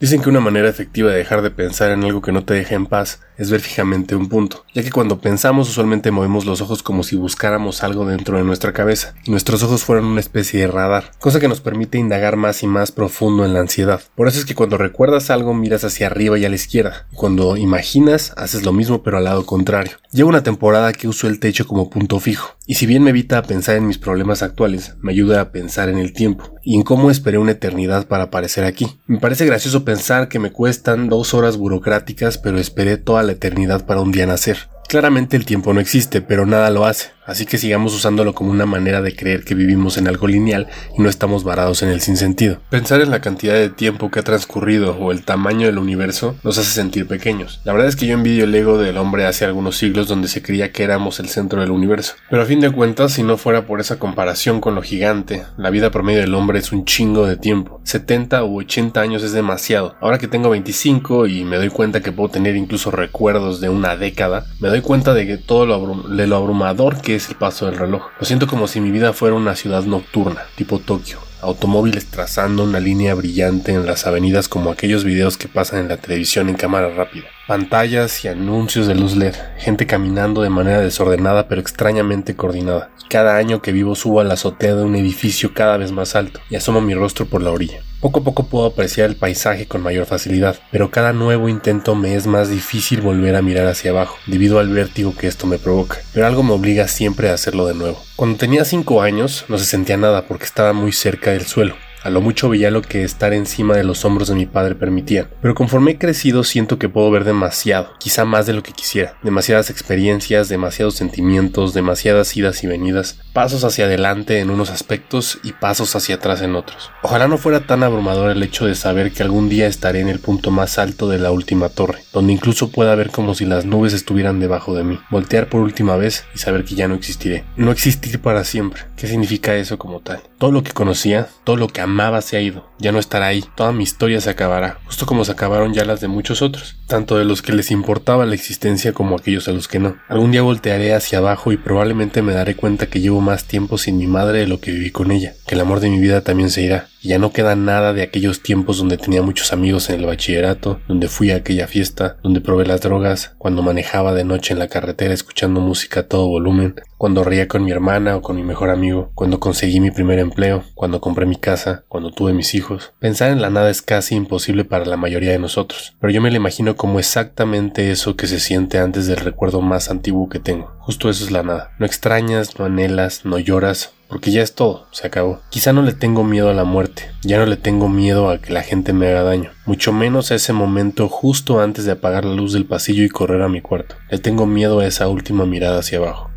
Dicen que una manera efectiva de dejar de pensar en algo que no te deja en paz es ver fijamente un punto, ya que cuando pensamos usualmente movemos los ojos como si buscáramos algo dentro de nuestra cabeza, y nuestros ojos fueran una especie de radar, cosa que nos permite indagar más y más profundo en la ansiedad. Por eso es que cuando recuerdas algo miras hacia arriba y a la izquierda, y cuando imaginas haces lo mismo pero al lado contrario. Llevo una temporada que uso el techo como punto fijo, y si bien me evita pensar en mis problemas actuales, me ayuda a pensar en el tiempo, y en cómo esperé una eternidad para aparecer aquí. Me parece gracioso pensar que me cuestan dos horas burocráticas pero esperé toda la eternidad para un día nacer. Claramente el tiempo no existe, pero nada lo hace así que sigamos usándolo como una manera de creer que vivimos en algo lineal y no estamos varados en el sinsentido. Pensar en la cantidad de tiempo que ha transcurrido o el tamaño del universo nos hace sentir pequeños. La verdad es que yo envidio el ego del hombre hace algunos siglos donde se creía que éramos el centro del universo. Pero a fin de cuentas, si no fuera por esa comparación con lo gigante, la vida promedio del hombre es un chingo de tiempo. 70 u 80 años es demasiado. Ahora que tengo 25 y me doy cuenta que puedo tener incluso recuerdos de una década, me doy cuenta de que todo lo, lo abrumador que es el paso del reloj. Lo siento como si mi vida fuera una ciudad nocturna, tipo Tokio. Automóviles trazando una línea brillante en las avenidas como aquellos videos que pasan en la televisión en cámara rápida. Pantallas y anuncios de luz LED, gente caminando de manera desordenada pero extrañamente coordinada. Cada año que vivo subo a la azotea de un edificio cada vez más alto y asomo mi rostro por la orilla. Poco a poco puedo apreciar el paisaje con mayor facilidad, pero cada nuevo intento me es más difícil volver a mirar hacia abajo, debido al vértigo que esto me provoca, pero algo me obliga siempre a hacerlo de nuevo. Cuando tenía 5 años no se sentía nada porque estaba muy cerca del suelo, a lo mucho veía lo que estar encima de los hombros de mi padre permitía, pero conforme he crecido siento que puedo ver demasiado, quizá más de lo que quisiera, demasiadas experiencias, demasiados sentimientos, demasiadas idas y venidas, pasos hacia adelante en unos aspectos y pasos hacia atrás en otros. Ojalá no fuera tan abrumador el hecho de saber que algún día estaré en el punto más alto de la última torre, donde incluso pueda ver como si las nubes estuvieran debajo de mí, voltear por última vez y saber que ya no existiré. No existir para siempre. ¿Qué significa eso como tal? Todo lo que conocía, todo lo que amaba se ha ido, ya no estará ahí, toda mi historia se acabará, justo como se acabaron ya las de muchos otros, tanto de los que les importaba la existencia como aquellos a los que no. Algún día voltearé hacia abajo y probablemente me daré cuenta que llevo más tiempo sin mi madre de lo que viví con ella, que el amor de mi vida también se irá, ya no queda nada de aquellos tiempos donde tenía muchos amigos en el bachillerato, donde fui a aquella fiesta, donde probé las drogas, cuando manejaba de noche en la carretera escuchando música a todo volumen, cuando reía con mi hermana o con mi mejor amigo, cuando conseguí mi primer empleo, cuando compré mi casa, cuando tuve mis hijos. Pensar en la nada es casi imposible para la mayoría de nosotros, pero yo me lo imagino como exactamente eso que se siente antes del recuerdo más antiguo que tengo. Justo eso es la nada. No extrañas, no anhelas, no lloras, porque ya es todo, se acabó. Quizá no le tengo miedo a la muerte, ya no le tengo miedo a que la gente me haga daño, mucho menos a ese momento justo antes de apagar la luz del pasillo y correr a mi cuarto. Le tengo miedo a esa última mirada hacia abajo.